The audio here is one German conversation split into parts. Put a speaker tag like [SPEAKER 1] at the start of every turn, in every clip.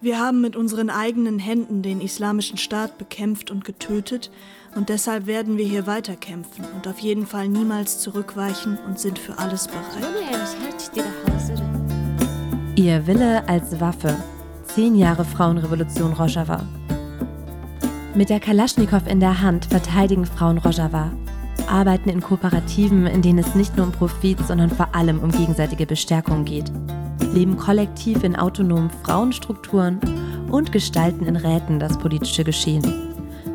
[SPEAKER 1] Wir haben mit unseren eigenen Händen den islamischen Staat bekämpft und getötet und deshalb werden wir hier weiterkämpfen und auf jeden Fall niemals zurückweichen und sind für alles bereit.
[SPEAKER 2] Ihr Wille als Waffe. Zehn Jahre Frauenrevolution Rojava. Mit der Kalaschnikow in der Hand verteidigen Frauen Rojava, arbeiten in Kooperativen, in denen es nicht nur um Profit, sondern vor allem um gegenseitige Bestärkung geht leben kollektiv in autonomen Frauenstrukturen und gestalten in Räten das politische Geschehen.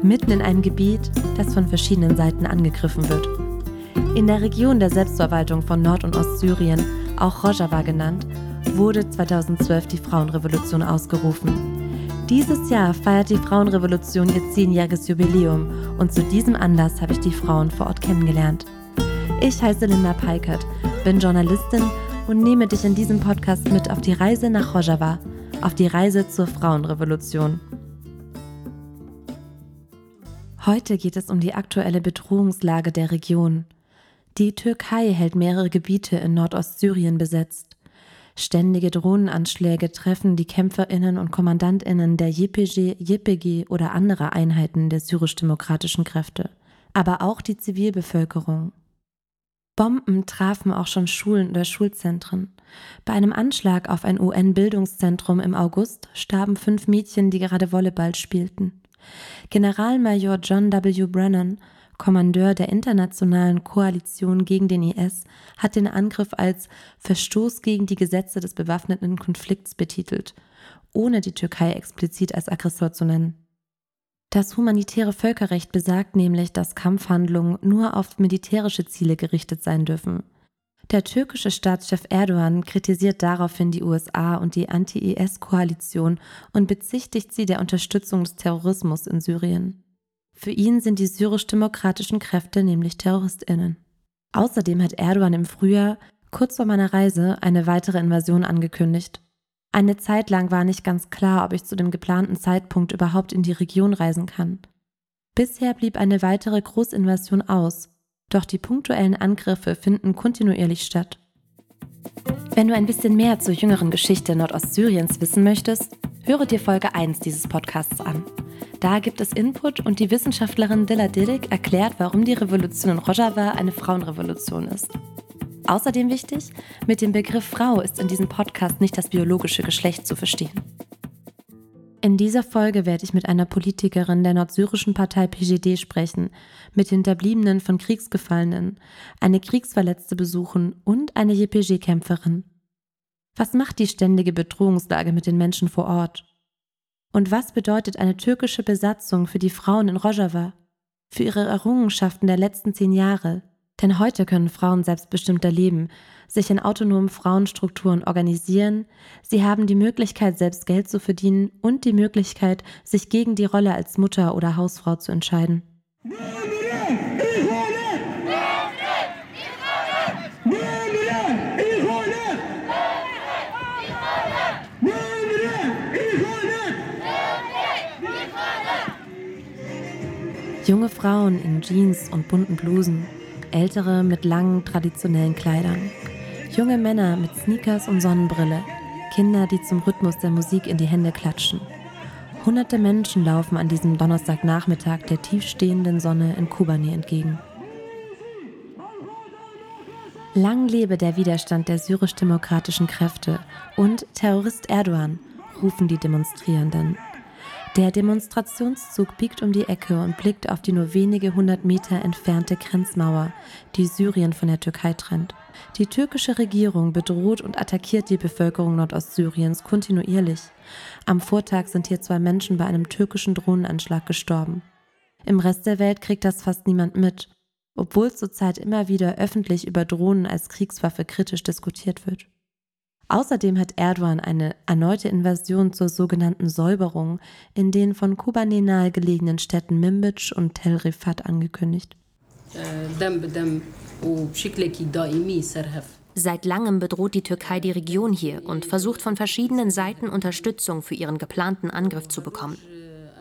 [SPEAKER 2] Mitten in einem Gebiet, das von verschiedenen Seiten angegriffen wird. In der Region der Selbstverwaltung von Nord- und Ostsyrien, auch Rojava genannt, wurde 2012 die Frauenrevolution ausgerufen. Dieses Jahr feiert die Frauenrevolution ihr zehnjähriges Jubiläum und zu diesem Anlass habe ich die Frauen vor Ort kennengelernt. Ich heiße Linda Peikert, bin Journalistin und nehme dich in diesem Podcast mit auf die Reise nach Rojava, auf die Reise zur Frauenrevolution. Heute geht es um die aktuelle Bedrohungslage der Region. Die Türkei hält mehrere Gebiete in Nordostsyrien besetzt. Ständige Drohnenanschläge treffen die Kämpferinnen und Kommandantinnen der YPG, YPG oder anderer Einheiten der syrisch-demokratischen Kräfte, aber auch die Zivilbevölkerung. Bomben trafen auch schon Schulen oder Schulzentren. Bei einem Anschlag auf ein UN-Bildungszentrum im August starben fünf Mädchen, die gerade Volleyball spielten. Generalmajor John W. Brennan, Kommandeur der internationalen Koalition gegen den IS, hat den Angriff als Verstoß gegen die Gesetze des bewaffneten Konflikts betitelt, ohne die Türkei explizit als Aggressor zu nennen. Das humanitäre Völkerrecht besagt nämlich, dass Kampfhandlungen nur auf militärische Ziele gerichtet sein dürfen. Der türkische Staatschef Erdogan kritisiert daraufhin die USA und die Anti-IS-Koalition und bezichtigt sie der Unterstützung des Terrorismus in Syrien. Für ihn sind die syrisch-demokratischen Kräfte nämlich Terroristinnen. Außerdem hat Erdogan im Frühjahr, kurz vor meiner Reise, eine weitere Invasion angekündigt. Eine Zeit lang war nicht ganz klar, ob ich zu dem geplanten Zeitpunkt überhaupt in die Region reisen kann. Bisher blieb eine weitere Großinvasion aus, doch die punktuellen Angriffe finden kontinuierlich statt. Wenn du ein bisschen mehr zur jüngeren Geschichte Nordostsyriens wissen möchtest, höre dir Folge 1 dieses Podcasts an. Da gibt es Input und die Wissenschaftlerin Dilla Dirik erklärt, warum die Revolution in Rojava eine Frauenrevolution ist. Außerdem wichtig, mit dem Begriff Frau ist in diesem Podcast nicht das biologische Geschlecht zu verstehen. In dieser Folge werde ich mit einer Politikerin der nordsyrischen Partei PGD sprechen, mit Hinterbliebenen von Kriegsgefallenen, eine Kriegsverletzte besuchen und eine JPG-Kämpferin. Was macht die ständige Bedrohungslage mit den Menschen vor Ort? Und was bedeutet eine türkische Besatzung für die Frauen in Rojava, für ihre Errungenschaften der letzten zehn Jahre? Denn heute können Frauen selbstbestimmter leben, sich in autonomen Frauenstrukturen organisieren, sie haben die Möglichkeit, selbst Geld zu verdienen und die Möglichkeit, sich gegen die Rolle als Mutter oder Hausfrau zu entscheiden. Junge Frauen in Jeans und bunten Blusen, ältere mit langen traditionellen Kleidern, junge Männer mit Sneakers und Sonnenbrille, Kinder, die zum Rhythmus der Musik in die Hände klatschen. Hunderte Menschen laufen an diesem Donnerstagnachmittag der tiefstehenden Sonne in Kobani entgegen. Lang lebe der Widerstand der syrisch-demokratischen Kräfte und Terrorist Erdogan, rufen die Demonstrierenden. Der Demonstrationszug biegt um die Ecke und blickt auf die nur wenige hundert Meter entfernte Grenzmauer, die Syrien von der Türkei trennt. Die türkische Regierung bedroht und attackiert die Bevölkerung Nordostsyriens kontinuierlich. Am Vortag sind hier zwei Menschen bei einem türkischen Drohnenanschlag gestorben. Im Rest der Welt kriegt das fast niemand mit, obwohl zurzeit immer wieder öffentlich über Drohnen als Kriegswaffe kritisch diskutiert wird. Außerdem hat Erdogan eine erneute Invasion zur sogenannten Säuberung in den von Kobane nahegelegenen Städten Minbic und Tel Rifat angekündigt.
[SPEAKER 3] Seit langem bedroht die Türkei die Region hier und versucht von verschiedenen Seiten Unterstützung für ihren geplanten Angriff zu bekommen.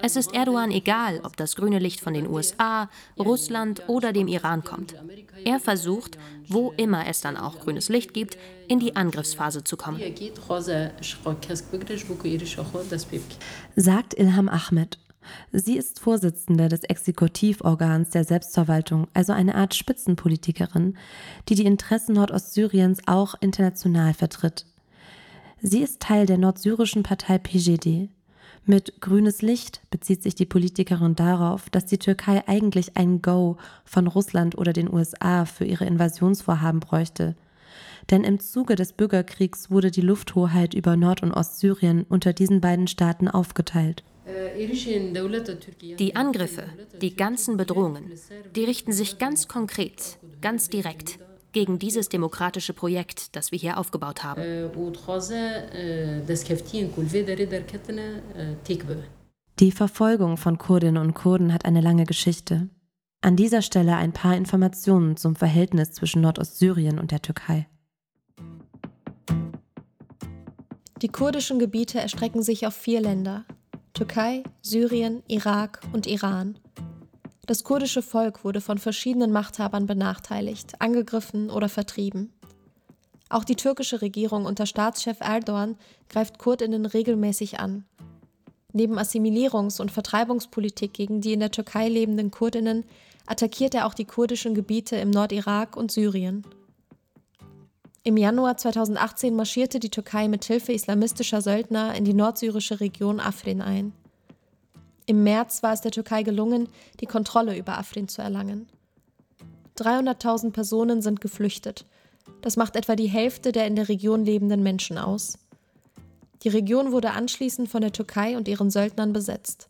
[SPEAKER 3] Es ist Erdogan egal, ob das grüne Licht von den USA, Russland oder dem Iran kommt. Er versucht, wo immer es dann auch grünes Licht gibt, in die Angriffsphase zu kommen.
[SPEAKER 2] Sagt Ilham Ahmed. Sie ist Vorsitzende des Exekutivorgans der Selbstverwaltung, also eine Art Spitzenpolitikerin, die die Interessen Nordostsyriens auch international vertritt. Sie ist Teil der nordsyrischen Partei PJD. Mit grünes Licht bezieht sich die Politikerin darauf, dass die Türkei eigentlich ein Go von Russland oder den USA für ihre Invasionsvorhaben bräuchte. Denn im Zuge des Bürgerkriegs wurde die Lufthoheit über Nord- und Ostsyrien unter diesen beiden Staaten aufgeteilt.
[SPEAKER 3] Die Angriffe, die ganzen Bedrohungen, die richten sich ganz konkret, ganz direkt gegen dieses demokratische Projekt, das wir hier aufgebaut haben.
[SPEAKER 2] Die Verfolgung von Kurdinnen und Kurden hat eine lange Geschichte. An dieser Stelle ein paar Informationen zum Verhältnis zwischen Nordostsyrien und der Türkei.
[SPEAKER 4] Die kurdischen Gebiete erstrecken sich auf vier Länder, Türkei, Syrien, Irak und Iran. Das kurdische Volk wurde von verschiedenen Machthabern benachteiligt, angegriffen oder vertrieben. Auch die türkische Regierung unter Staatschef Erdogan greift Kurdinnen regelmäßig an. Neben Assimilierungs- und Vertreibungspolitik gegen die in der Türkei lebenden Kurdinnen attackiert er auch die kurdischen Gebiete im Nordirak und Syrien. Im Januar 2018 marschierte die Türkei mit Hilfe islamistischer Söldner in die nordsyrische Region Afrin ein. Im März war es der Türkei gelungen, die Kontrolle über Afrin zu erlangen. 300.000 Personen sind geflüchtet. Das macht etwa die Hälfte der in der Region lebenden Menschen aus. Die Region wurde anschließend von der Türkei und ihren Söldnern besetzt.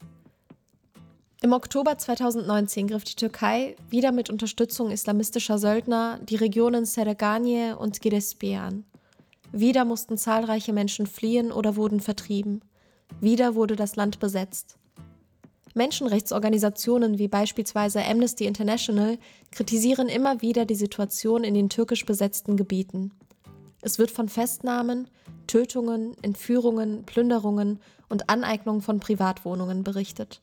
[SPEAKER 4] Im Oktober 2019 griff die Türkei wieder mit Unterstützung islamistischer Söldner die Regionen Serganie und Girespiye an. Wieder mussten zahlreiche Menschen fliehen oder wurden vertrieben. Wieder wurde das Land besetzt. Menschenrechtsorganisationen wie beispielsweise Amnesty International kritisieren immer wieder die Situation in den türkisch besetzten Gebieten. Es wird von Festnahmen, Tötungen, Entführungen, Plünderungen und Aneignung von Privatwohnungen berichtet.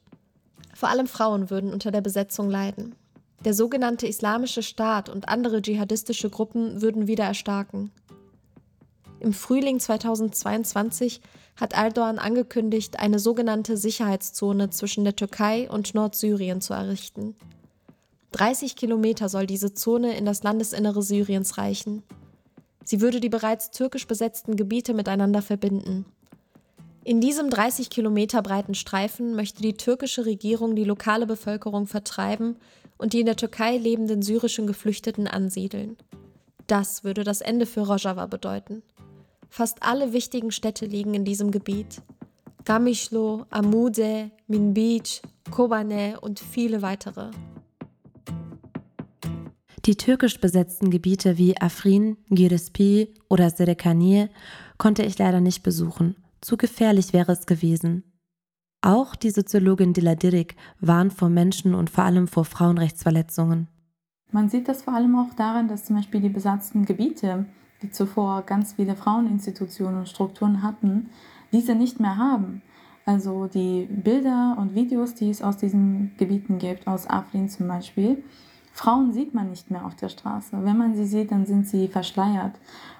[SPEAKER 4] Vor allem Frauen würden unter der Besetzung leiden. Der sogenannte Islamische Staat und andere dschihadistische Gruppen würden wieder erstarken. Im Frühling 2022 hat Erdogan angekündigt, eine sogenannte Sicherheitszone zwischen der Türkei und Nordsyrien zu errichten. 30 Kilometer soll diese Zone in das Landesinnere Syriens reichen. Sie würde die bereits türkisch besetzten Gebiete miteinander verbinden. In diesem 30 Kilometer breiten Streifen möchte die türkische Regierung die lokale Bevölkerung vertreiben und die in der Türkei lebenden syrischen Geflüchteten ansiedeln. Das würde das Ende für Rojava bedeuten. Fast alle wichtigen Städte liegen in diesem Gebiet. Gamischlo, Amude, Minbic, Kobane und viele weitere.
[SPEAKER 2] Die türkisch besetzten Gebiete wie Afrin, Girespi oder Serekaniye konnte ich leider nicht besuchen. Zu gefährlich wäre es gewesen. Auch die Soziologin Diladirik warnt vor Menschen und vor allem vor Frauenrechtsverletzungen.
[SPEAKER 5] Man sieht das vor allem auch daran, dass zum Beispiel die besatzten Gebiete, die zuvor ganz viele Fraueninstitutionen und Strukturen hatten, diese nicht mehr haben. Also die Bilder und Videos, die es aus diesen Gebieten gibt, aus Afrin zum Beispiel, Frauen sieht man nicht mehr auf der Straße. Wenn man sie sieht, dann sind sie verschleiert.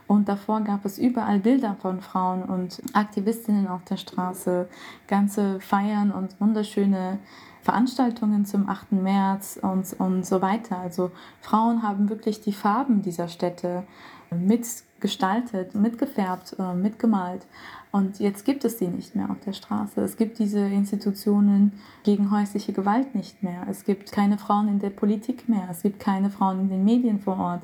[SPEAKER 5] Und davor gab es überall Bilder von Frauen und Aktivistinnen auf der Straße, ganze Feiern und wunderschöne Veranstaltungen zum 8. März und, und so weiter. Also Frauen haben wirklich die Farben dieser Städte mitgestaltet, mitgefärbt, äh, mitgemalt. Und jetzt gibt es die nicht mehr auf der Straße. Es gibt diese Institutionen gegen häusliche Gewalt nicht mehr. Es gibt keine Frauen in der Politik mehr. Es gibt keine Frauen in den Medien vor Ort.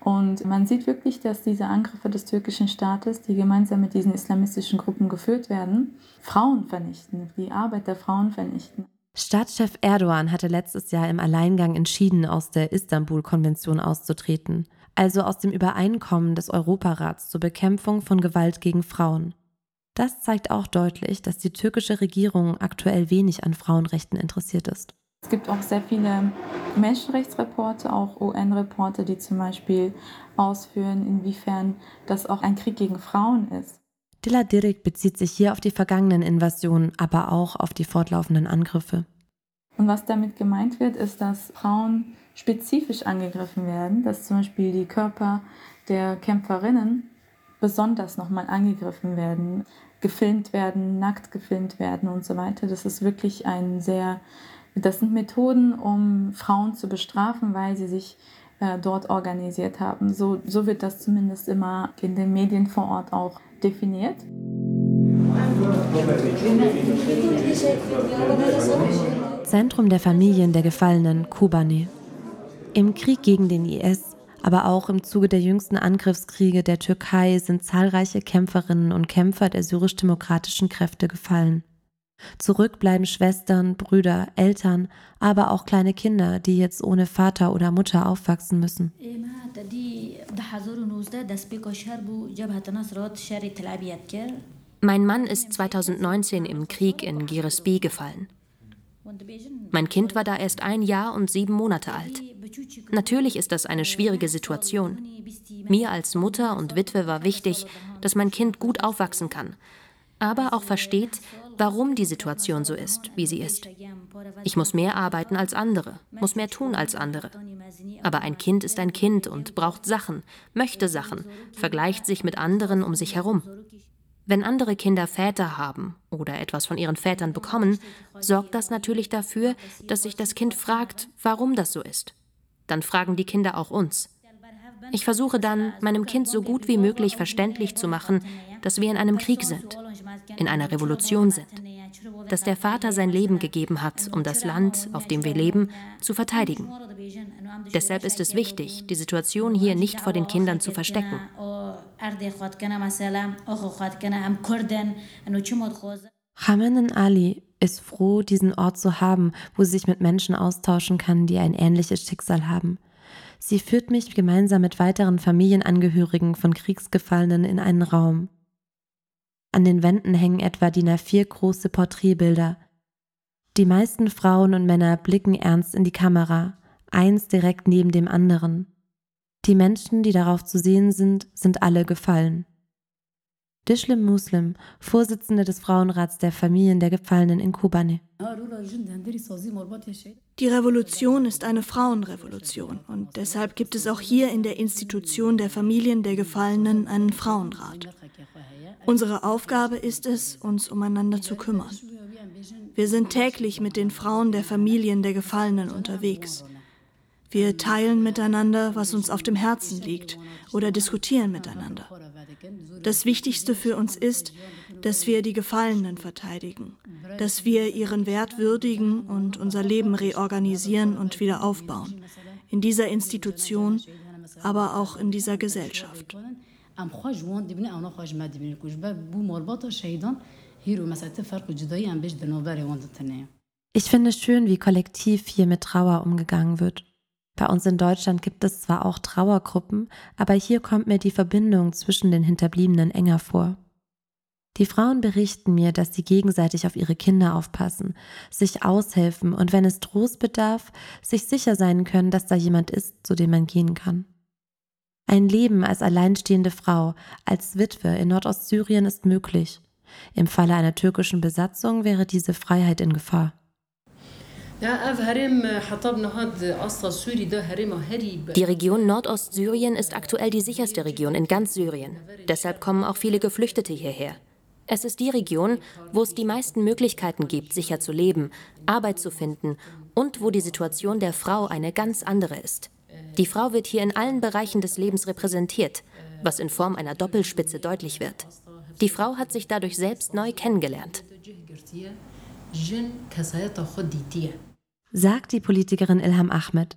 [SPEAKER 5] Und man sieht wirklich, dass diese Angriffe des türkischen Staates, die gemeinsam mit diesen islamistischen Gruppen geführt werden, Frauen vernichten, die Arbeit der Frauen vernichten.
[SPEAKER 2] Staatschef Erdogan hatte letztes Jahr im Alleingang entschieden, aus der Istanbul-Konvention auszutreten, also aus dem Übereinkommen des Europarats zur Bekämpfung von Gewalt gegen Frauen. Das zeigt auch deutlich, dass die türkische Regierung aktuell wenig an Frauenrechten interessiert ist.
[SPEAKER 5] Es gibt auch sehr viele Menschenrechtsreporte, auch UN-Reporte, die zum Beispiel ausführen, inwiefern das auch ein Krieg gegen Frauen ist.
[SPEAKER 2] Diladirik bezieht sich hier auf die vergangenen Invasionen, aber auch auf die fortlaufenden Angriffe.
[SPEAKER 5] Und was damit gemeint wird, ist, dass Frauen spezifisch angegriffen werden, dass zum Beispiel die Körper der Kämpferinnen besonders nochmal angegriffen werden, gefilmt werden, nackt gefilmt werden und so weiter. Das ist wirklich ein sehr, das sind Methoden, um Frauen zu bestrafen, weil sie sich äh, dort organisiert haben. So, so wird das zumindest immer in den Medien vor Ort auch definiert.
[SPEAKER 2] Zentrum der Familien der Gefallenen, Kobane. Im Krieg gegen den IS, aber auch im Zuge der jüngsten Angriffskriege der Türkei sind zahlreiche Kämpferinnen und Kämpfer der syrisch-demokratischen Kräfte gefallen. Zurück bleiben Schwestern, Brüder, Eltern, aber auch kleine Kinder, die jetzt ohne Vater oder Mutter aufwachsen müssen.
[SPEAKER 3] Mein Mann ist 2019 im Krieg in Giresbi gefallen. Mein Kind war da erst ein Jahr und sieben Monate alt. Natürlich ist das eine schwierige Situation. Mir als Mutter und Witwe war wichtig, dass mein Kind gut aufwachsen kann, aber auch versteht, warum die Situation so ist, wie sie ist. Ich muss mehr arbeiten als andere, muss mehr tun als andere. Aber ein Kind ist ein Kind und braucht Sachen, möchte Sachen, vergleicht sich mit anderen um sich herum. Wenn andere Kinder Väter haben oder etwas von ihren Vätern bekommen, sorgt das natürlich dafür, dass sich das Kind fragt, warum das so ist. Dann fragen die Kinder auch uns. Ich versuche dann, meinem Kind so gut wie möglich verständlich zu machen, dass wir in einem Krieg sind, in einer Revolution sind, dass der Vater sein Leben gegeben hat, um das Land, auf dem wir leben, zu verteidigen. Deshalb ist es wichtig, die Situation hier nicht vor den Kindern zu verstecken.
[SPEAKER 2] Hamanen Ali ist froh, diesen Ort zu haben, wo sie sich mit Menschen austauschen kann, die ein ähnliches Schicksal haben. Sie führt mich gemeinsam mit weiteren Familienangehörigen von Kriegsgefallenen in einen Raum. An den Wänden hängen etwa DIN A4 große Porträtbilder. Die meisten Frauen und Männer blicken ernst in die Kamera, eins direkt neben dem anderen. Die Menschen, die darauf zu sehen sind, sind alle gefallen. Dishlim Muslim, Vorsitzende des Frauenrats der Familien der Gefallenen in Kobane.
[SPEAKER 1] Die Revolution ist eine Frauenrevolution und deshalb gibt es auch hier in der Institution der Familien der Gefallenen einen Frauenrat. Unsere Aufgabe ist es, uns umeinander zu kümmern. Wir sind täglich mit den Frauen der Familien der Gefallenen unterwegs. Wir teilen miteinander, was uns auf dem Herzen liegt oder diskutieren miteinander. Das Wichtigste für uns ist, dass wir die Gefallenen verteidigen, dass wir ihren Wert würdigen und unser Leben reorganisieren und wieder aufbauen. In dieser Institution, aber auch in dieser Gesellschaft.
[SPEAKER 2] Ich finde es schön, wie kollektiv hier mit Trauer umgegangen wird. Bei uns in Deutschland gibt es zwar auch Trauergruppen, aber hier kommt mir die Verbindung zwischen den Hinterbliebenen enger vor. Die Frauen berichten mir, dass sie gegenseitig auf ihre Kinder aufpassen, sich aushelfen und wenn es Trost bedarf, sich sicher sein können, dass da jemand ist, zu dem man gehen kann. Ein Leben als alleinstehende Frau, als Witwe in Nordostsyrien ist möglich. Im Falle einer türkischen Besatzung wäre diese Freiheit in Gefahr.
[SPEAKER 3] Die Region Nordostsyrien ist aktuell die sicherste Region in ganz Syrien. Deshalb kommen auch viele Geflüchtete hierher. Es ist die Region, wo es die meisten Möglichkeiten gibt, sicher zu leben, Arbeit zu finden und wo die Situation der Frau eine ganz andere ist. Die Frau wird hier in allen Bereichen des Lebens repräsentiert, was in Form einer Doppelspitze deutlich wird. Die Frau hat sich dadurch selbst neu kennengelernt
[SPEAKER 2] sagt die Politikerin Ilham Ahmed.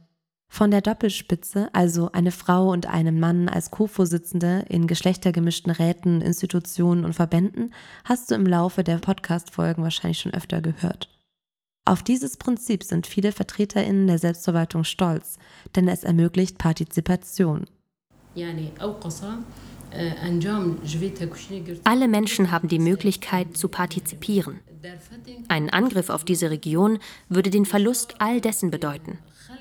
[SPEAKER 2] Von der Doppelspitze, also eine Frau und einem Mann als Co-Vorsitzende in geschlechtergemischten Räten, Institutionen und Verbänden, hast du im Laufe der Podcast-Folgen wahrscheinlich schon öfter gehört. Auf dieses Prinzip sind viele VertreterInnen der Selbstverwaltung stolz, denn es ermöglicht Partizipation.
[SPEAKER 3] Alle Menschen haben die Möglichkeit zu partizipieren. Ein Angriff auf diese Region würde den Verlust all dessen bedeuten.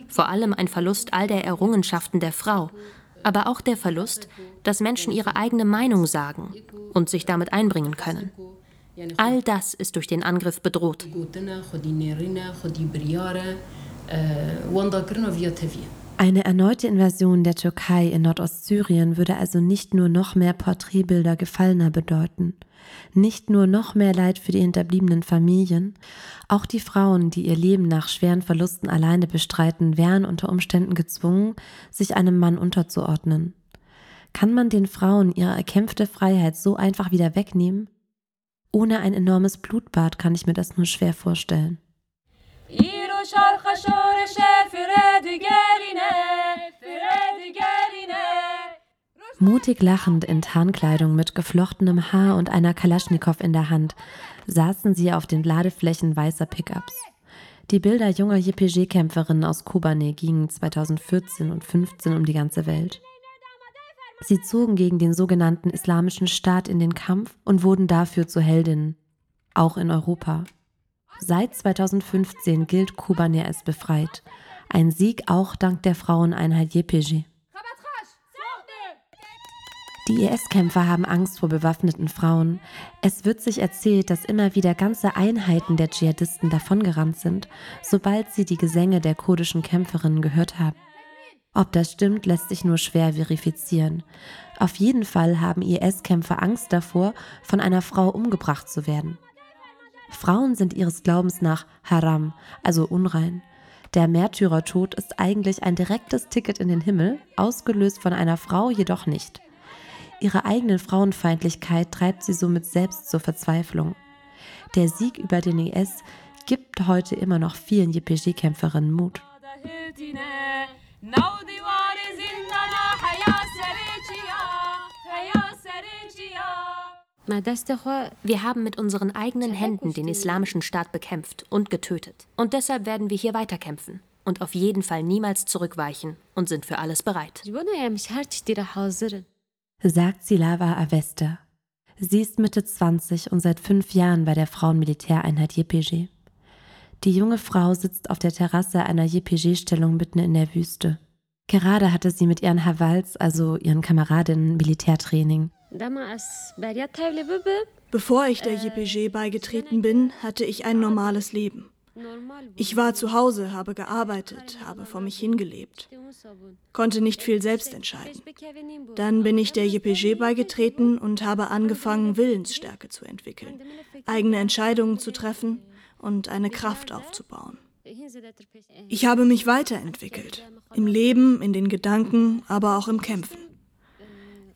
[SPEAKER 3] Vor allem ein Verlust all der Errungenschaften der Frau, aber auch der Verlust, dass Menschen ihre eigene Meinung sagen und sich damit einbringen können. All das ist durch den Angriff bedroht.
[SPEAKER 2] Eine erneute Invasion der Türkei in Nordostsyrien würde also nicht nur noch mehr Porträtbilder Gefallener bedeuten, nicht nur noch mehr Leid für die hinterbliebenen Familien, auch die Frauen, die ihr Leben nach schweren Verlusten alleine bestreiten, wären unter Umständen gezwungen, sich einem Mann unterzuordnen. Kann man den Frauen ihre erkämpfte Freiheit so einfach wieder wegnehmen? Ohne ein enormes Blutbad kann ich mir das nur schwer vorstellen. Mutig lachend in Tarnkleidung mit geflochtenem Haar und einer Kalaschnikow in der Hand saßen sie auf den Ladeflächen weißer Pickups. Die Bilder junger JPG-Kämpferinnen aus Kobane gingen 2014 und 2015 um die ganze Welt. Sie zogen gegen den sogenannten Islamischen Staat in den Kampf und wurden dafür zu Heldinnen, auch in Europa. Seit 2015 gilt Kobane als befreit, ein Sieg auch dank der Fraueneinheit JPG. Die IS-Kämpfer haben Angst vor bewaffneten Frauen. Es wird sich erzählt, dass immer wieder ganze Einheiten der Dschihadisten davongerannt sind, sobald sie die Gesänge der kurdischen Kämpferinnen gehört haben. Ob das stimmt, lässt sich nur schwer verifizieren. Auf jeden Fall haben IS-Kämpfer Angst davor, von einer Frau umgebracht zu werden. Frauen sind ihres Glaubens nach haram, also unrein. Der Märtyrertod ist eigentlich ein direktes Ticket in den Himmel, ausgelöst von einer Frau jedoch nicht. Ihre eigene Frauenfeindlichkeit treibt sie somit selbst zur Verzweiflung. Der Sieg über den IS gibt heute immer noch vielen YPG-Kämpferinnen Mut.
[SPEAKER 3] Wir haben mit unseren eigenen Händen den islamischen Staat bekämpft und getötet. Und deshalb werden wir hier weiterkämpfen und auf jeden Fall niemals zurückweichen und sind für alles bereit.
[SPEAKER 2] Sagt Silava Avesta. Sie ist Mitte 20 und seit fünf Jahren bei der Frauenmilitäreinheit JPG. Die junge Frau sitzt auf der Terrasse einer JPG-Stellung mitten in der Wüste. Gerade hatte sie mit ihren Havals, also ihren Kameradinnen, Militärtraining.
[SPEAKER 1] Bevor ich der JPG beigetreten bin, hatte ich ein normales Leben. Ich war zu Hause, habe gearbeitet, habe vor mich hingelebt, konnte nicht viel selbst entscheiden. Dann bin ich der JPG beigetreten und habe angefangen, Willensstärke zu entwickeln, eigene Entscheidungen zu treffen und eine Kraft aufzubauen. Ich habe mich weiterentwickelt, im Leben, in den Gedanken, aber auch im Kämpfen.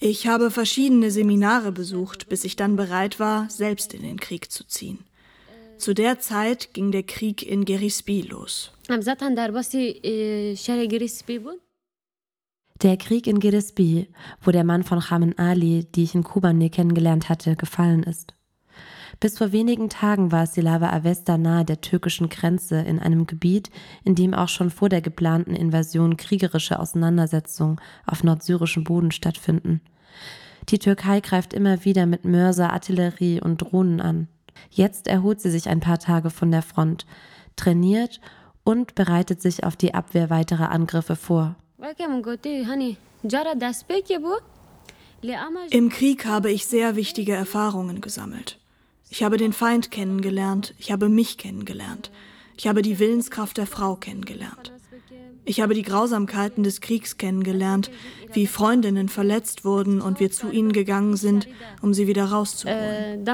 [SPEAKER 1] Ich habe verschiedene Seminare besucht, bis ich dann bereit war, selbst in den Krieg zu ziehen. Zu der Zeit ging der Krieg in Gerispi los.
[SPEAKER 2] Der Krieg in Gerispi, wo der Mann von Chamen Ali, die ich in Kobane kennengelernt hatte, gefallen ist. Bis vor wenigen Tagen war Silava Avesta nahe der türkischen Grenze in einem Gebiet, in dem auch schon vor der geplanten Invasion kriegerische Auseinandersetzungen auf nordsyrischem Boden stattfinden. Die Türkei greift immer wieder mit Mörser, Artillerie und Drohnen an. Jetzt erholt sie sich ein paar Tage von der Front, trainiert und bereitet sich auf die Abwehr weiterer Angriffe vor.
[SPEAKER 1] Im Krieg habe ich sehr wichtige Erfahrungen gesammelt. Ich habe den Feind kennengelernt, ich habe mich kennengelernt, ich habe die Willenskraft der Frau kennengelernt. Ich habe die Grausamkeiten des Kriegs kennengelernt, wie Freundinnen verletzt wurden und wir zu ihnen gegangen sind, um sie wieder rauszuholen.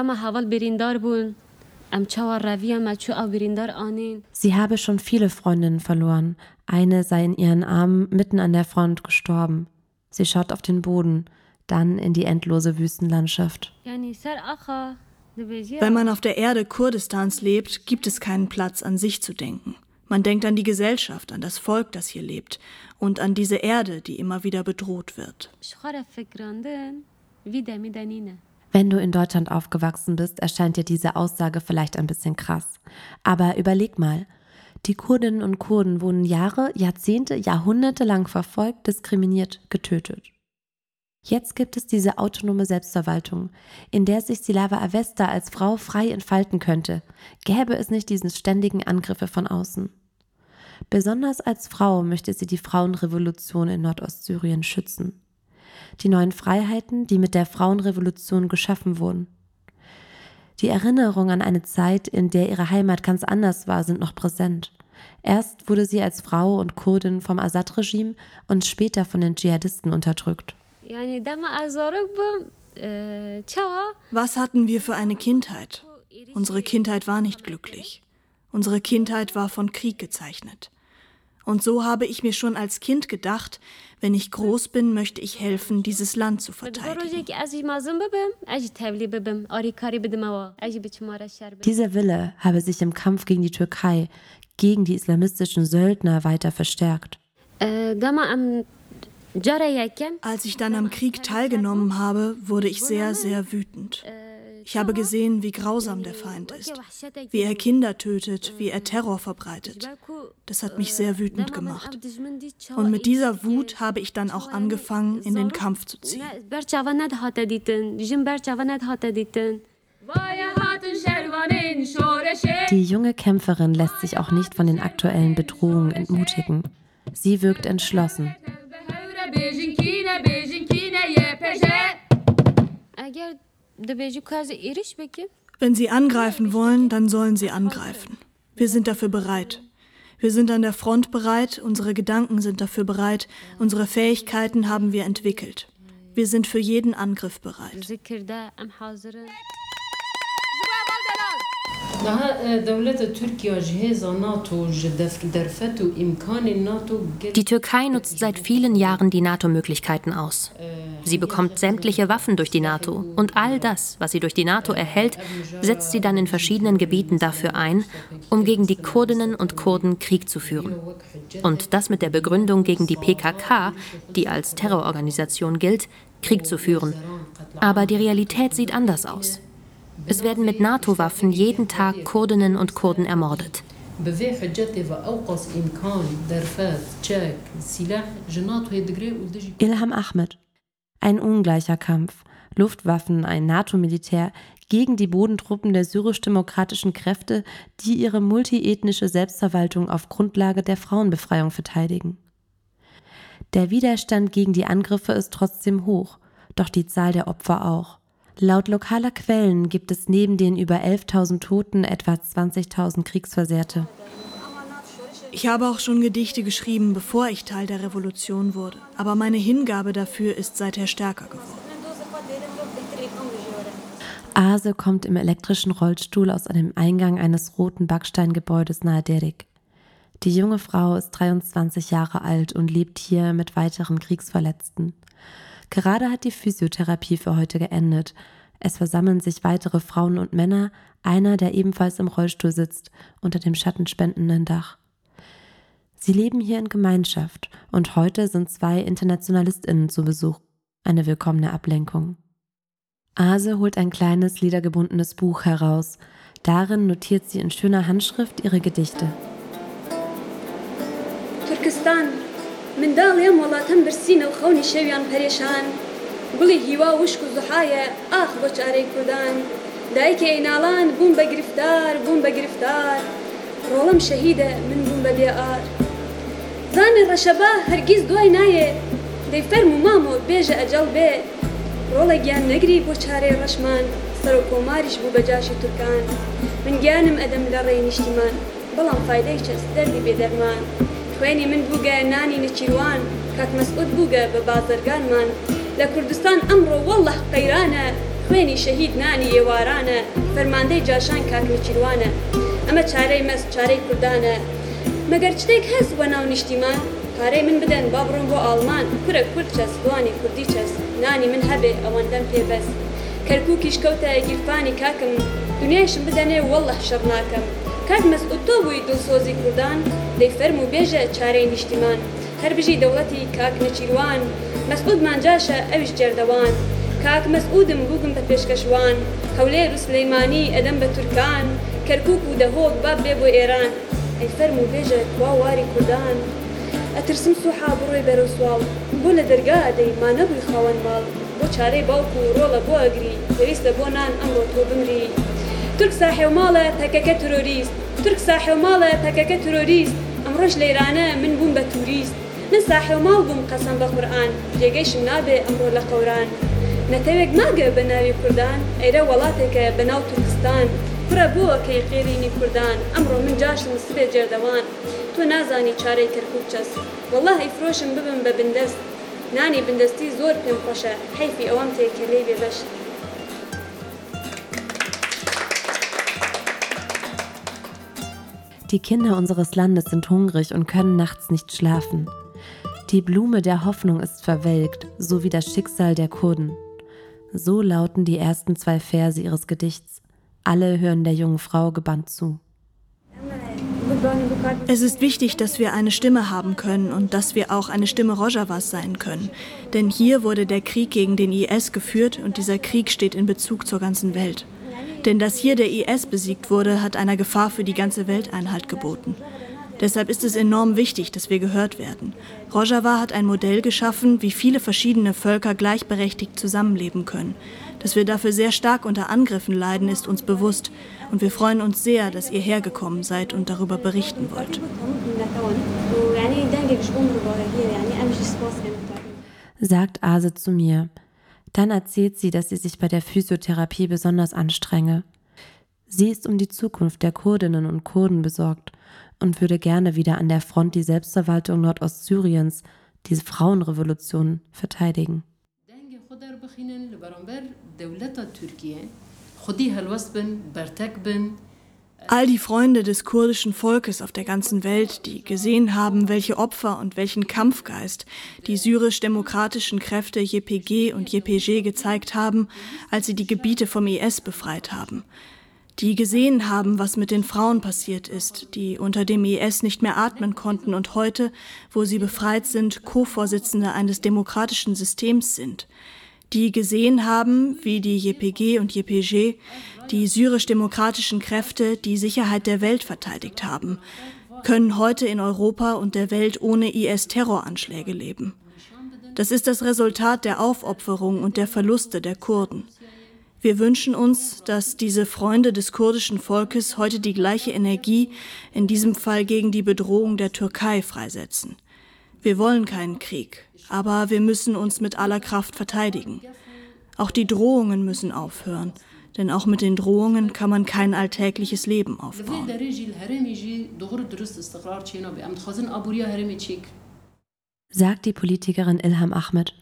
[SPEAKER 2] Sie habe schon viele Freundinnen verloren. Eine sei in ihren Armen mitten an der Front gestorben. Sie schaut auf den Boden, dann in die endlose Wüstenlandschaft.
[SPEAKER 1] Wenn man auf der Erde Kurdistans lebt, gibt es keinen Platz, an sich zu denken. Man denkt an die Gesellschaft, an das Volk, das hier lebt und an diese Erde, die immer wieder bedroht wird.
[SPEAKER 2] Wenn du in Deutschland aufgewachsen bist, erscheint dir diese Aussage vielleicht ein bisschen krass. Aber überleg mal, die Kurdinnen und Kurden wurden Jahre, Jahrzehnte, Jahrhunderte lang verfolgt, diskriminiert, getötet. Jetzt gibt es diese autonome Selbstverwaltung, in der sich Silava Avesta als Frau frei entfalten könnte, gäbe es nicht diesen ständigen Angriffe von außen. Besonders als Frau möchte sie die Frauenrevolution in Nordostsyrien schützen. die neuen Freiheiten, die mit der Frauenrevolution geschaffen wurden. Die Erinnerungen an eine Zeit, in der ihre Heimat ganz anders war, sind noch präsent. Erst wurde sie als Frau und Kurdin vom Assad-Regime und später von den Dschihadisten unterdrückt.
[SPEAKER 1] Was hatten wir für eine Kindheit? Unsere Kindheit war nicht glücklich. Unsere Kindheit war von Krieg gezeichnet. Und so habe ich mir schon als Kind gedacht, wenn ich groß bin, möchte ich helfen, dieses Land zu verteidigen.
[SPEAKER 2] Dieser Wille habe sich im Kampf gegen die Türkei, gegen die islamistischen Söldner weiter verstärkt.
[SPEAKER 1] Als ich dann am Krieg teilgenommen habe, wurde ich sehr, sehr wütend. Ich habe gesehen, wie grausam der Feind ist, wie er Kinder tötet, wie er Terror verbreitet. Das hat mich sehr wütend gemacht. Und mit dieser Wut habe ich dann auch angefangen, in den Kampf zu ziehen.
[SPEAKER 2] Die junge Kämpferin lässt sich auch nicht von den aktuellen Bedrohungen entmutigen. Sie wirkt entschlossen.
[SPEAKER 1] Wenn sie angreifen wollen, dann sollen sie angreifen. Wir sind dafür bereit. Wir sind an der Front bereit, unsere Gedanken sind dafür bereit, unsere Fähigkeiten haben wir entwickelt. Wir sind für jeden Angriff bereit.
[SPEAKER 3] Die Türkei nutzt seit vielen Jahren die NATO-Möglichkeiten aus. Sie bekommt sämtliche Waffen durch die NATO und all das, was sie durch die NATO erhält, setzt sie dann in verschiedenen Gebieten dafür ein, um gegen die Kurdinnen und Kurden Krieg zu führen. Und das mit der Begründung, gegen die PKK, die als Terrororganisation gilt, Krieg zu führen. Aber die Realität sieht anders aus. Es werden mit NATO-Waffen jeden Tag Kurdinnen und Kurden ermordet.
[SPEAKER 2] Ilham Ahmed. Ein ungleicher Kampf. Luftwaffen, ein NATO-Militär gegen die Bodentruppen der syrisch-demokratischen Kräfte, die ihre multiethnische Selbstverwaltung auf Grundlage der Frauenbefreiung verteidigen. Der Widerstand gegen die Angriffe ist trotzdem hoch, doch die Zahl der Opfer auch. Laut lokaler Quellen gibt es neben den über 11.000 Toten etwa 20.000 Kriegsversehrte.
[SPEAKER 1] Ich habe auch schon Gedichte geschrieben, bevor ich Teil der Revolution wurde, aber meine Hingabe dafür ist seither stärker geworden.
[SPEAKER 2] Ase kommt im elektrischen Rollstuhl aus einem Eingang eines roten Backsteingebäudes nahe Derik. Die junge Frau ist 23 Jahre alt und lebt hier mit weiteren Kriegsverletzten. Gerade hat die Physiotherapie für heute geendet. Es versammeln sich weitere Frauen und Männer, einer, der ebenfalls im Rollstuhl sitzt, unter dem schattenspendenden Dach. Sie leben hier in Gemeinschaft und heute sind zwei InternationalistInnen zu Besuch. Eine willkommene Ablenkung. Ase holt ein kleines, ledergebundenes Buch heraus. Darin notiert sie in schöner Handschrift ihre Gedichte.
[SPEAKER 6] Türkistan, منداڵێم وڵاتەم برسینە و خەونی شەویان پەرێشان. گوڵی هیوا وشک و زحایە ئاخ بۆ چارەی کوردان. دایکە ئەیناڵان بووم بە گرفتار بووم بە گرفتار. ڕۆڵم شەهیدە من بووم بە بێئار زانی ڕەشەبا هەرگیز دوای نایێ دەی فەرم و مامۆ بێژە ئەجەڵ بێ. ڕۆڵە گیان نەگری بۆ چارەی ڕەشمان. سەر و کۆماریش بوو بە جاشی تورکان. من گیانم ئەدەم لە ڕێی نیشتیمان. بەڵام فیدەی چەست دەردی بێدەرمان. خوێنی من بووگە نانی نەچیروان کاک مەسعود بووگە بە بازرگانمان. لە کوردستان ئەمڕۆ وەڵە قەیرانە خوێنی شەهید نانی ێوارانە فەرماندەی جاشان کاک نەچیروانە ئەمە چارەی مەست چارەی کوردانە. مەگەر شتێک هەست بە ناو نیشتیمان پارەی من بدەن با بڕۆم بۆ ئاڵمان کورە کورد چەست دوانی کوردی چەست نانی من هەبێ ئەوەندەم پێبەست. کەرکووکیش کەوتە گیرفانی کاکم. دنیایشم بدەنێ وەڵە شەڕ ناکەم کات مەسعود تۆ بووی دڵسۆزی کوردان؟ دەی فەرم و بێژە چارەی نیشتیمان. هەر بژی دەوڵەتی کاک نەچیروان مەسعودمان جاشە ئەویش جێردەوان کاک مەسعودم بووگم بە پێشکەشوان. هەولێر و سلەیمانی ئەدەم بە تورکان کەرکووک و دەهۆک باب بێ بۆ ئێران. ئەی فەرم و بێژە وا واری کوردان. ئەترسم سوحا بڕۆی بەرە سوال بۆ لە دەرگا دەی ما نەبووی خاوەن ماڵ. بۆ چارەی باوکو و ڕۆڵە بۆ ئەگری پێویستە بۆ نان ئەمڕۆ تۆ بمری. تورک ساحێ ماڵە پەکەکە تۆریست تورک ساحێ ماڵە پەکەکە تۆریست ئەمڕۆژ لەیرانە من بووم بە توریست. من ساحێ و ماڵ بووم قەسم بە قورآن جێگەیشم نابێ ئەمڕۆ لە قەوران نەتەوێک ماگە بە ناوی کوردان ئەیرە وڵاتێکە بە ناو تورکستان پرە بووەکەی قێرینی کوردان ئەمڕۆ من جاشم سبێ جێردەوان. تۆ نازانی چارەی کەرکوب چەست. والله ئیفرۆشم ببم بە بندەست. نانی بندستی زۆر پێم خۆشە حیفی ئەوەم تێکە لێ
[SPEAKER 2] Die Kinder unseres Landes sind hungrig und können nachts nicht schlafen. Die Blume der Hoffnung ist verwelkt, so wie das Schicksal der Kurden. So lauten die ersten zwei Verse ihres Gedichts. Alle hören der jungen Frau gebannt zu.
[SPEAKER 1] Es ist wichtig, dass wir eine Stimme haben können und dass wir auch eine Stimme Rojavas sein können. Denn hier wurde der Krieg gegen den IS geführt und dieser Krieg steht in Bezug zur ganzen Welt. Denn dass hier der IS besiegt wurde, hat einer Gefahr für die ganze Welt Einhalt geboten. Deshalb ist es enorm wichtig, dass wir gehört werden. Rojava hat ein Modell geschaffen, wie viele verschiedene Völker gleichberechtigt zusammenleben können. Dass wir dafür sehr stark unter Angriffen leiden, ist uns bewusst. Und wir freuen uns sehr, dass ihr hergekommen seid und darüber berichten wollt.
[SPEAKER 2] Sagt Ase zu mir. Dann erzählt sie, dass sie sich bei der Physiotherapie besonders anstrenge. Sie ist um die Zukunft der Kurdinnen und Kurden besorgt und würde gerne wieder an der Front die Selbstverwaltung Nordostsyriens, diese Frauenrevolution, verteidigen.
[SPEAKER 1] All die Freunde des kurdischen Volkes auf der ganzen Welt, die gesehen haben, welche Opfer und welchen Kampfgeist die syrisch-demokratischen Kräfte JPG und JPG gezeigt haben, als sie die Gebiete vom IS befreit haben. Die gesehen haben, was mit den Frauen passiert ist, die unter dem IS nicht mehr atmen konnten und heute, wo sie befreit sind, Co-Vorsitzende eines demokratischen Systems sind die gesehen haben, wie die JPG und JPG, die syrisch-demokratischen Kräfte, die Sicherheit der Welt verteidigt haben, können heute in Europa und der Welt ohne IS-Terroranschläge leben. Das ist das Resultat der Aufopferung und der Verluste der Kurden. Wir wünschen uns, dass diese Freunde des kurdischen Volkes heute die gleiche Energie, in diesem Fall gegen die Bedrohung der Türkei, freisetzen. Wir wollen keinen Krieg, aber wir müssen uns mit aller Kraft verteidigen. Auch die Drohungen müssen aufhören, denn auch mit den Drohungen kann man kein alltägliches Leben aufbauen.
[SPEAKER 2] Sagt die Politikerin Ilham Ahmed.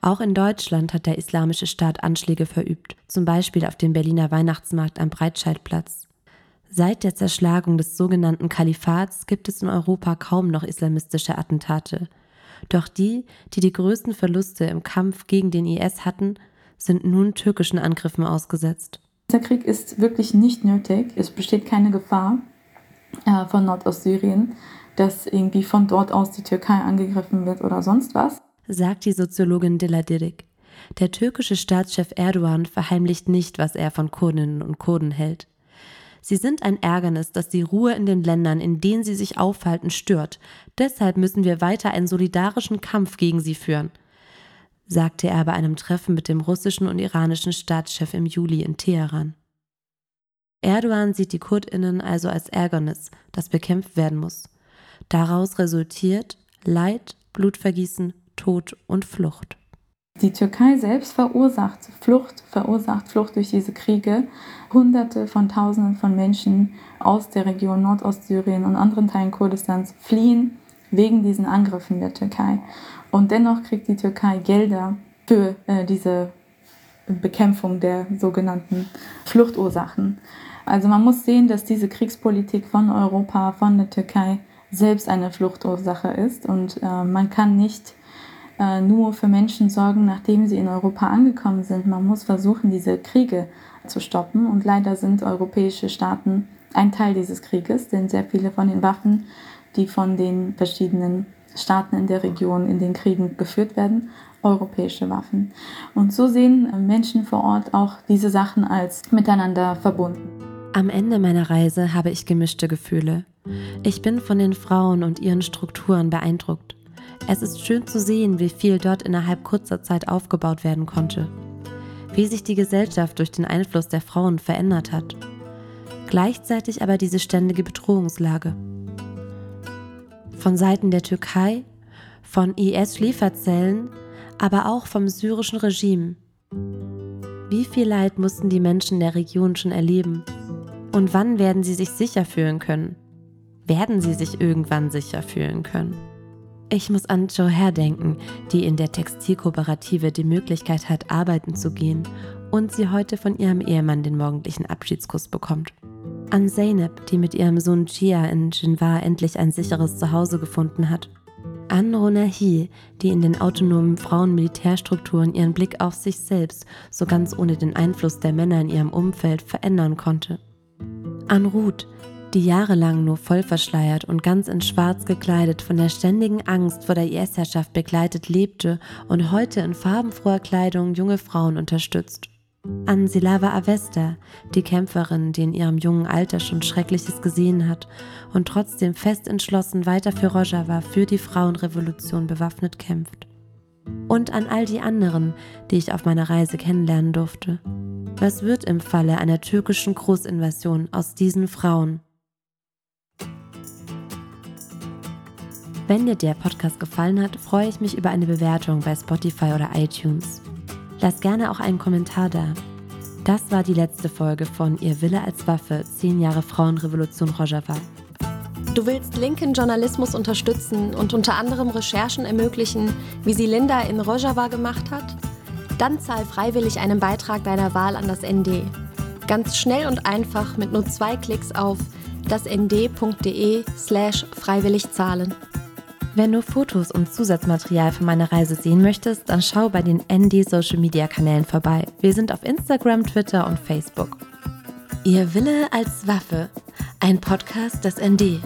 [SPEAKER 2] Auch in Deutschland hat der Islamische Staat Anschläge verübt, zum Beispiel auf dem Berliner Weihnachtsmarkt am Breitscheidplatz. Seit der Zerschlagung des sogenannten Kalifats gibt es in Europa kaum noch islamistische Attentate. Doch die, die die größten Verluste im Kampf gegen den IS hatten, sind nun türkischen Angriffen ausgesetzt.
[SPEAKER 5] Dieser Krieg ist wirklich nicht nötig. Es besteht keine Gefahr äh, von Nordostsyrien, dass irgendwie von dort aus die Türkei angegriffen wird oder sonst was.
[SPEAKER 2] Sagt die Soziologin Dila Dirik. Der türkische Staatschef Erdogan verheimlicht nicht, was er von Kurdinnen und Kurden hält. Sie sind ein Ärgernis, das die Ruhe in den Ländern, in denen sie sich aufhalten, stört. Deshalb müssen wir weiter einen solidarischen Kampf gegen sie führen, sagte er bei einem Treffen mit dem russischen und iranischen Staatschef im Juli in Teheran. Erdogan sieht die Kurdinnen also als Ärgernis, das bekämpft werden muss. Daraus resultiert Leid, Blutvergießen, Tod und Flucht.
[SPEAKER 5] Die Türkei selbst verursacht Flucht, verursacht Flucht durch diese Kriege. Hunderte von Tausenden von Menschen aus der Region Nordostsyrien und anderen Teilen Kurdistans fliehen wegen diesen Angriffen der Türkei. Und dennoch kriegt die Türkei Gelder für äh, diese Bekämpfung der sogenannten Fluchtursachen. Also man muss sehen, dass diese Kriegspolitik von Europa, von der Türkei selbst eine Fluchtursache ist und äh, man kann nicht äh, nur für Menschen sorgen, nachdem sie in Europa angekommen sind. Man muss versuchen, diese Kriege zu stoppen. Und leider sind europäische Staaten ein Teil dieses Krieges, denn sehr viele von den Waffen, die von den verschiedenen Staaten in der Region in den Kriegen geführt werden, europäische Waffen. Und so sehen Menschen vor Ort auch diese Sachen als miteinander verbunden.
[SPEAKER 2] Am Ende meiner Reise habe ich gemischte Gefühle. Ich bin von den Frauen und ihren Strukturen beeindruckt. Es ist schön zu sehen, wie viel dort innerhalb kurzer Zeit aufgebaut werden konnte, wie sich die Gesellschaft durch den Einfluss der Frauen verändert hat. Gleichzeitig aber diese ständige Bedrohungslage. Von Seiten der Türkei, von IS-Schlieferzellen, aber auch vom syrischen Regime. Wie viel Leid mussten die Menschen der Region schon erleben? Und wann werden sie sich sicher fühlen können? Werden sie sich irgendwann sicher fühlen können? Ich muss an Joe denken, die in der Textilkooperative die Möglichkeit hat, arbeiten zu gehen und sie heute von ihrem Ehemann den morgendlichen Abschiedskuss bekommt. An Zeynep, die mit ihrem Sohn Gia in Jinwa endlich ein sicheres Zuhause gefunden hat. An Ronahi, die in den autonomen Frauen-Militärstrukturen ihren Blick auf sich selbst, so ganz ohne den Einfluss der Männer in ihrem Umfeld, verändern konnte. An Ruth, die jahrelang nur voll verschleiert und ganz in Schwarz gekleidet von der ständigen Angst vor der IS-Herrschaft begleitet lebte und heute in farbenfroher Kleidung junge Frauen unterstützt. An Silava Avesta, die Kämpferin, die in ihrem jungen Alter schon Schreckliches gesehen hat und trotzdem fest entschlossen weiter für Rojava, für die Frauenrevolution bewaffnet kämpft. Und an all die anderen, die ich auf meiner Reise kennenlernen durfte. Was wird im Falle einer türkischen Großinvasion aus diesen Frauen? Wenn dir der Podcast gefallen hat, freue ich mich über eine Bewertung bei Spotify oder iTunes. Lass gerne auch einen Kommentar da. Das war die letzte Folge von Ihr Wille als Waffe, 10 Jahre Frauenrevolution Rojava.
[SPEAKER 4] Du willst linken Journalismus unterstützen und unter anderem Recherchen ermöglichen, wie sie Linda in Rojava gemacht hat? Dann zahl freiwillig einen Beitrag deiner Wahl an das ND. Ganz schnell und einfach mit nur zwei Klicks auf dasnd.de slash freiwillig zahlen.
[SPEAKER 2] Wenn du Fotos und Zusatzmaterial für meine Reise sehen möchtest, dann schau bei den ND Social Media Kanälen vorbei. Wir sind auf Instagram, Twitter und Facebook. Ihr Wille als Waffe, ein Podcast des ND.